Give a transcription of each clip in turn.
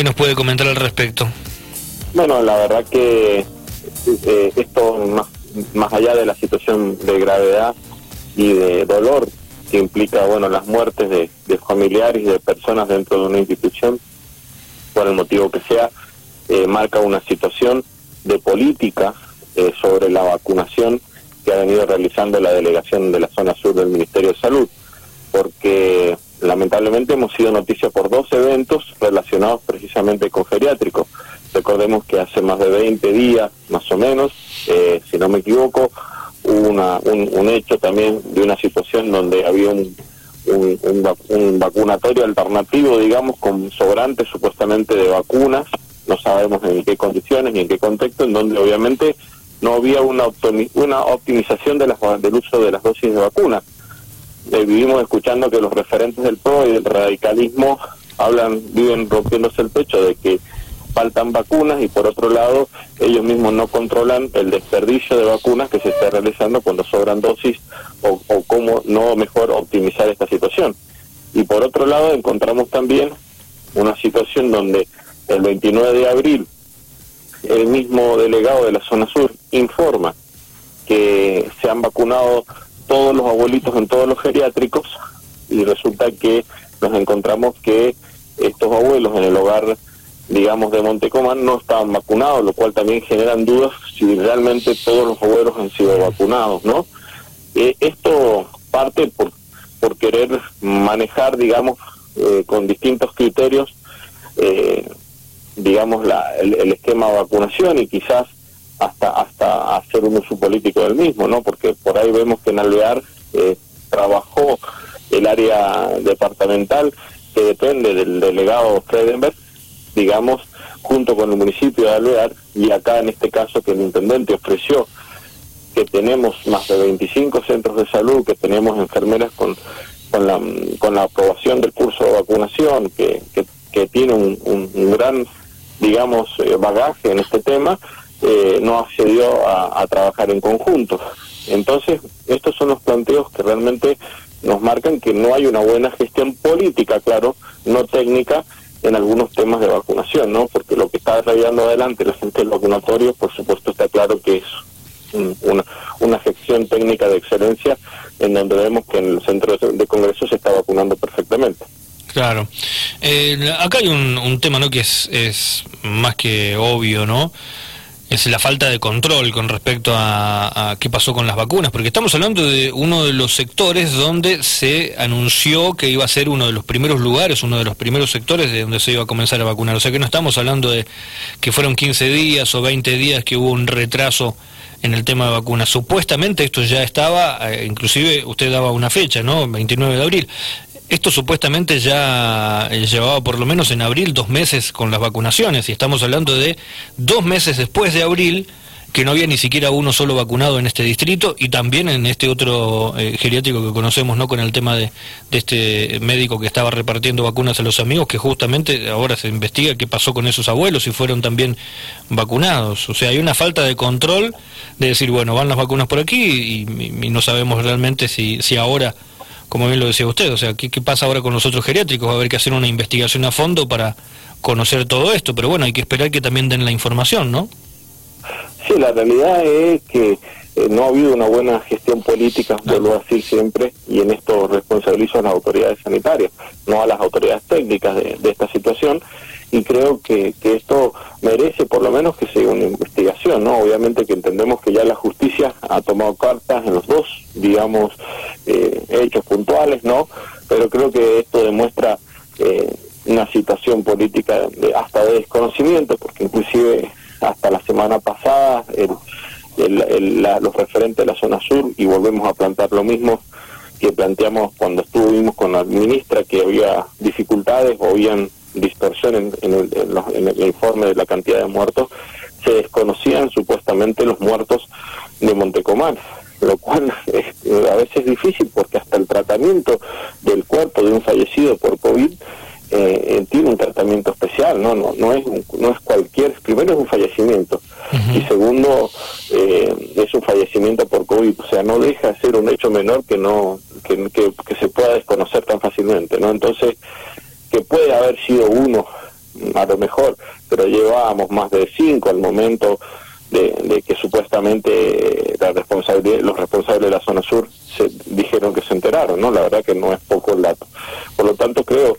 ¿Qué nos puede comentar al respecto? Bueno, la verdad que eh, esto, más, más allá de la situación de gravedad y de dolor que implica bueno las muertes de, familiares y de personas dentro de una institución, por el motivo que sea, eh, marca una situación de política eh, sobre la vacunación que ha venido realizando la delegación de la zona sur del Ministerio de Salud, porque lamentablemente hemos sido noticia por dos eventos relacionados precisamente con geriátricos. Recordemos que hace más de 20 días, más o menos, eh, si no me equivoco, una, un, hecho también de una situación donde había un, un, vacunatorio alternativo, digamos, con sobrantes supuestamente de vacunas, no sabemos en qué condiciones ni en qué contexto, en donde obviamente no había una, una optimización de las, del uso de las dosis de vacunas eh, vivimos escuchando que los referentes del PRO y del radicalismo hablan, viven rompiéndose el pecho de que faltan vacunas y por otro lado ellos mismos no controlan el desperdicio de vacunas que se está realizando cuando sobran dosis o, o cómo no mejor optimizar esta situación. Y por otro lado encontramos también una situación donde el 29 de abril el mismo delegado de la zona sur informa que se han vacunado todos los abuelitos en todos los geriátricos y resulta que nos encontramos que estos abuelos en el hogar, digamos, de Montecomán no estaban vacunados, lo cual también generan dudas si realmente todos los abuelos han sido vacunados, ¿no? Eh, esto parte por, por querer manejar, digamos, eh, con distintos criterios, eh, digamos, la, el, el esquema de vacunación y quizás hasta hacer un uso político del mismo, ¿no? Porque por ahí vemos que en Alvear eh, trabajó el área departamental que depende del delegado Fredenberg, digamos, junto con el municipio de Alvear, y acá en este caso que el intendente ofreció que tenemos más de 25 centros de salud, que tenemos enfermeras con, con, la, con la aprobación del curso de vacunación, que, que, tiene un, un, gran, digamos, eh, bagaje en este tema, eh, no accedió a, trabajar en conjunto. Entonces, estos son los planteos que realmente nos marcan que no hay una buena gestión política, claro, no técnica, en algunos temas de vacunación, ¿no? Porque lo que está desarrollando adelante la gente del vacunatorio, por supuesto, está claro que es una, una gestión técnica de excelencia en donde vemos que en el centro de congreso se está vacunando perfectamente. Claro. Eh, acá hay un, un tema, ¿no? Que es, es más que obvio, ¿no? Es la falta de control con respecto a, qué pasó con las vacunas, porque estamos hablando de uno de los sectores donde se anunció que iba a ser uno de los primeros lugares, uno de los primeros sectores de donde se iba a comenzar a vacunar. O sea que no estamos hablando de que fueron 15 días o 20 días que hubo un retraso en el tema de vacunas. Supuestamente esto ya estaba, eh, inclusive usted daba una fecha, ¿no? 29 de abril. Esto supuestamente ya eh, llevaba por lo menos en abril dos meses con las vacunaciones y estamos hablando de dos meses después de abril que no había ni siquiera uno solo vacunado en este distrito y también en este otro eh, geriátrico que conocemos, ¿no? Con el tema de, este médico que estaba repartiendo vacunas a los amigos, que justamente ahora se investiga qué pasó con esos abuelos, si fueron también vacunados. O sea, hay una falta de control de decir, bueno, van las vacunas por aquí y, y no sabemos realmente si, si ahora como bien lo decía usted, o sea, ¿qué, pasa ahora con los otros geriátricos? Va a haber que hacer una investigación a fondo para conocer todo esto, pero bueno, hay que esperar que también den la información, ¿no? Sí, la realidad es que eh, no ha habido una buena gestión política, vuelvo a decir siempre, y en esto responsabilizo a las autoridades sanitarias, no a las autoridades técnicas de, de esta situación, y creo que, que esto merece por lo menos que sea una investigación, ¿no? Obviamente que entendemos que ya la justicia ha tomado cartas en los dos, digamos, eh, hechos ¿no? Pero creo que esto demuestra eh, una situación política de, hasta de desconocimiento, porque inclusive hasta la semana pasada el, el, los referentes de la zona sur, y volvemos a plantear lo mismo que planteamos cuando estuvimos con la ministra, que había dificultades o habían dispersión en, el, informe de la cantidad de muertos, se desconocían supuestamente los muertos de Montecomán, lo cual es a veces es difícil porque hasta el tratamiento del cuerpo de un fallecido por COVID eh, eh, tiene un tratamiento especial, no no no es no es cualquier, primero es un fallecimiento y segundo eh, es un fallecimiento por COVID, o sea no deja de ser un hecho menor que no que, que, que se pueda desconocer tan fácilmente, no entonces que puede haber sido uno a lo mejor, pero llevábamos más de cinco al momento de, que supuestamente la los responsables de la zona sur se dijeron que se enteraron, ¿no? La verdad que no es poco el dato. Por lo tanto, creo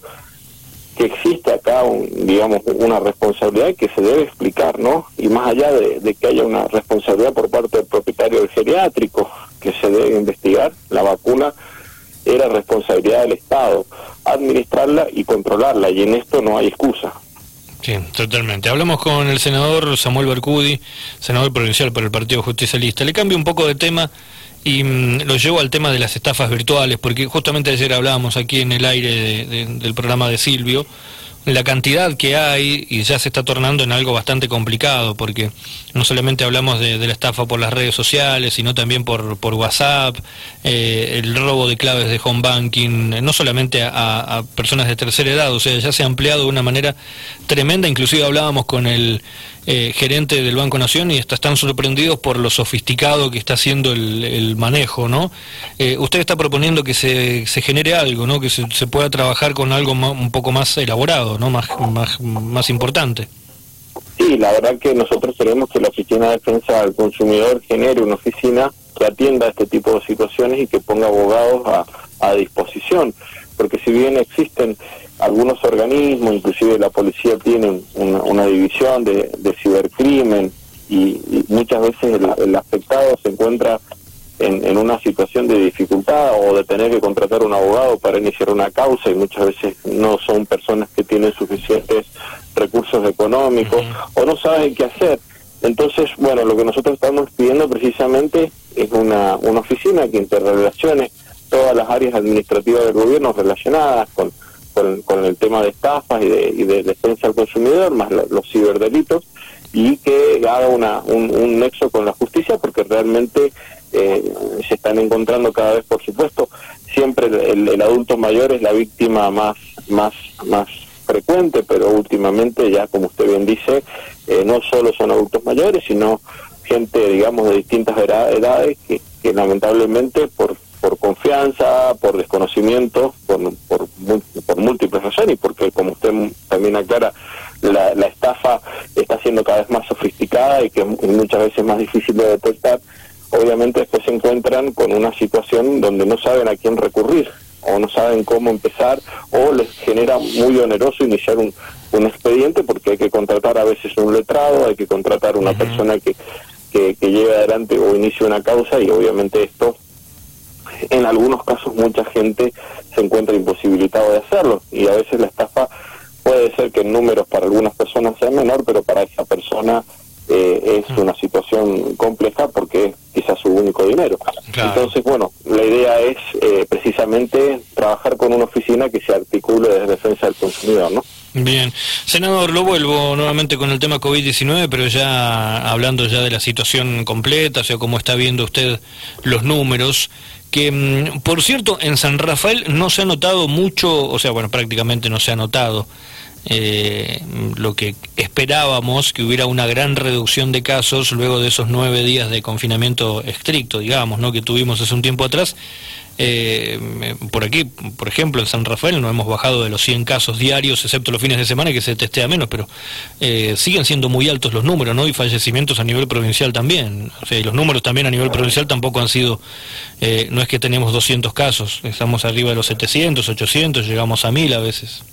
que existe acá, un, digamos, una responsabilidad que se debe explicar, ¿no? Y más allá de, que haya una responsabilidad por parte del propietario del geriátrico, que se debe investigar, la vacuna era responsabilidad del Estado, administrarla y controlarla, y en esto no hay excusa. Sí, totalmente. Hablamos con el senador Samuel Bercudi, senador provincial por el Partido Justicialista. Le cambio un poco de tema y mm, lo llevo al tema de las estafas virtuales, porque justamente ayer hablábamos aquí en el aire del programa de Silvio la cantidad que hay y ya se está tornando en algo bastante complicado, porque no solamente hablamos de, la estafa por las redes sociales, sino también por, por WhatsApp, eh, el robo de claves de home banking, no solamente a, personas de tercera edad, o sea, ya se ha ampliado de una manera tremenda, inclusive hablábamos con el eh, gerente del Banco Nación y están sorprendidos por lo sofisticado que está haciendo el, manejo, ¿no? Eh, usted está proponiendo que se, se genere algo, ¿no? Que se, pueda trabajar con algo un poco más elaborado, ¿no? Más, más, más importante. Sí, la verdad que nosotros queremos que la Oficina de Defensa del Consumidor genere una oficina que atienda este tipo de situaciones y que ponga abogados a, a disposición, porque si bien existen algunos organismos, inclusive la policía tiene una, división de, cibercrimen y, muchas veces el, afectado se encuentra en, una situación de dificultad o de tener que contratar un abogado para iniciar una causa y muchas veces no son personas que tienen suficientes recursos económicos o no saben qué hacer. Entonces, bueno, lo que nosotros estamos pidiendo precisamente es una, una oficina que interrelacione todas las áreas administrativas del gobierno relacionadas con con, el tema de estafas y de, defensa al consumidor, más los ciberdelitos, y que haga una, un, nexo con la justicia, porque realmente eh, se están encontrando cada vez, por supuesto, siempre el, adulto mayor es la víctima más, más, más frecuente, pero últimamente ya, como usted bien dice, eh, no solo son adultos mayores, sino gente, digamos, de distintas edades que, que lamentablemente por por confianza, por desconocimiento, por, por, por, múltiples razones y porque, como usted también aclara, la, la, estafa está siendo cada vez más sofisticada y que muchas veces más difícil de detectar, obviamente después se encuentran con una situación donde no saben a quién recurrir o no saben cómo empezar o les genera muy oneroso iniciar un, un expediente porque hay que contratar a veces un letrado, hay que contratar una persona que, que, que lleve adelante o inicie una causa y obviamente esto en algunos casos mucha gente se encuentra imposibilitado de hacerlo y a veces la estafa puede ser que en números para algunas personas sea menor, pero para esa persona eh, es mm. una situación compleja porque es quizás su único dinero. Entonces, bueno, la idea es eh, precisamente trabajar con una oficina que se articule desde defensa del consumidor, ¿no? Bien, senador, lo vuelvo nuevamente con el tema COVID-19, pero ya hablando ya de la situación completa, o sea, cómo está viendo usted los números que mm, por cierto en San Rafael no se ha notado mucho, o sea, bueno, prácticamente no se ha notado eh, lo que esperábamos, que hubiera una gran reducción de casos luego de esos nueve días de confinamiento estricto, digamos, ¿no? que tuvimos hace un tiempo atrás. Eh, por aquí, por ejemplo, en San Rafael no hemos bajado de los 100 casos diarios, excepto los fines de semana que se testea menos, pero eh, siguen siendo muy altos los números, ¿no? Y fallecimientos a nivel provincial también. O sea, y los números también a nivel provincial tampoco han sido, eh, no es que tenemos 200 casos, estamos arriba de los 700, 800, llegamos a 1000 a veces.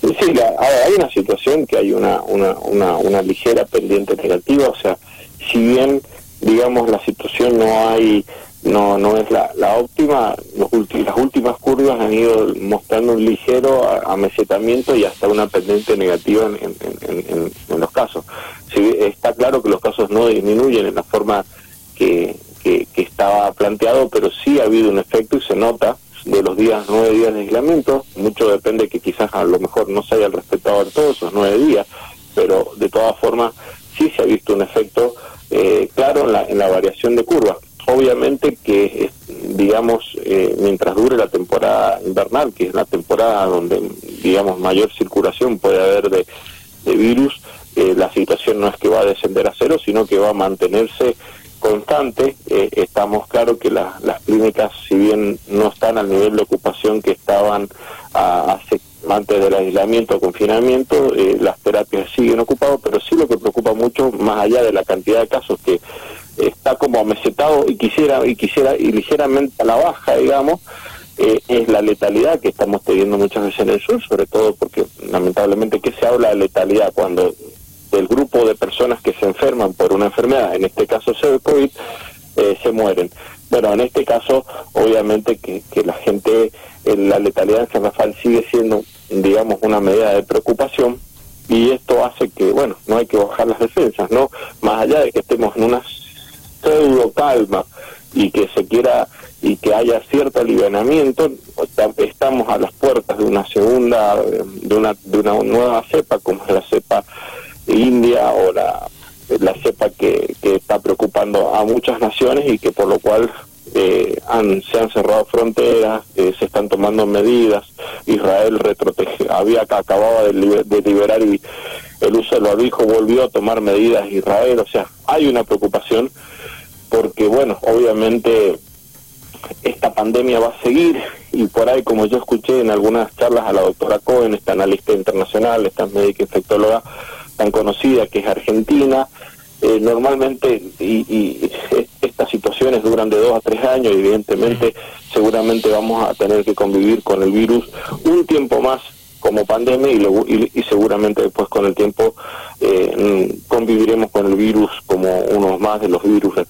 Sí, hay una situación que hay una, una, una, una ligera pendiente negativa, o sea, si bien, digamos, la situación no hay no no es la, la óptima. Los las últimas curvas han ido mostrando un ligero amesetamiento y hasta una pendiente negativa en, en, en, los casos. está claro que los casos no disminuyen en la forma que, que, estaba planteado, pero sí ha habido un efecto y se nota de los días, nueve días de aislamiento. Mucho depende que quizás a lo mejor no se hayan respetado todos esos nueve días, pero de todas formas sí se ha visto un efecto eh, claro en la, en la variación de curva obviamente que, digamos, eh, mientras dure la temporada invernal, que es la temporada donde, digamos, mayor circulación puede haber de, virus, eh, la situación no es que va a descender a cero, sino que va a mantenerse constante. Eh, estamos claro que las clínicas, si bien no están al nivel de ocupación que estaban antes del aislamiento o confinamiento, eh, las terapias siguen ocupadas, pero sí lo que preocupa mucho, más allá de la cantidad de casos que está como amesetado y quisiera y quisiera y ligeramente a la baja, digamos, eh, es la letalidad que estamos teniendo muchas veces en el sur, sobre todo porque lamentablemente que se habla de letalidad cuando del grupo de personas que se enferman por una enfermedad, en este caso COVID, eh, se mueren. Bueno, en este caso, obviamente que, que la gente, la letalidad en San Rafael sigue siendo, digamos, una medida de preocupación y esto hace que, bueno, no hay que bajar las defensas, ¿no? Más allá de que estemos en una pseudo calma y que se quiera y que haya cierto aliviamiento, estamos a las puertas de una segunda, de una, de una nueva cepa, como es la cepa India o la, la cepa que, que está preocupando a muchas naciones y que por lo cual eh, han, se han cerrado fronteras, eh, se están tomando medidas, Israel retrotege, había acababa de, de liberar y el uso del barbijo volvió a tomar medidas Israel, o sea, hay una preocupación porque bueno, obviamente esta pandemia va a seguir y por ahí, como yo escuché en algunas charlas a la doctora Cohen, esta analista internacional, esta médica infectóloga, tan conocida que es Argentina. Eh, normalmente, y, estas situaciones duran de dos a tres años, evidentemente, seguramente vamos a tener que convivir con el virus un tiempo más como pandemia y, y, seguramente después con el tiempo eh, conviviremos con el virus como uno más de los virus respiratorios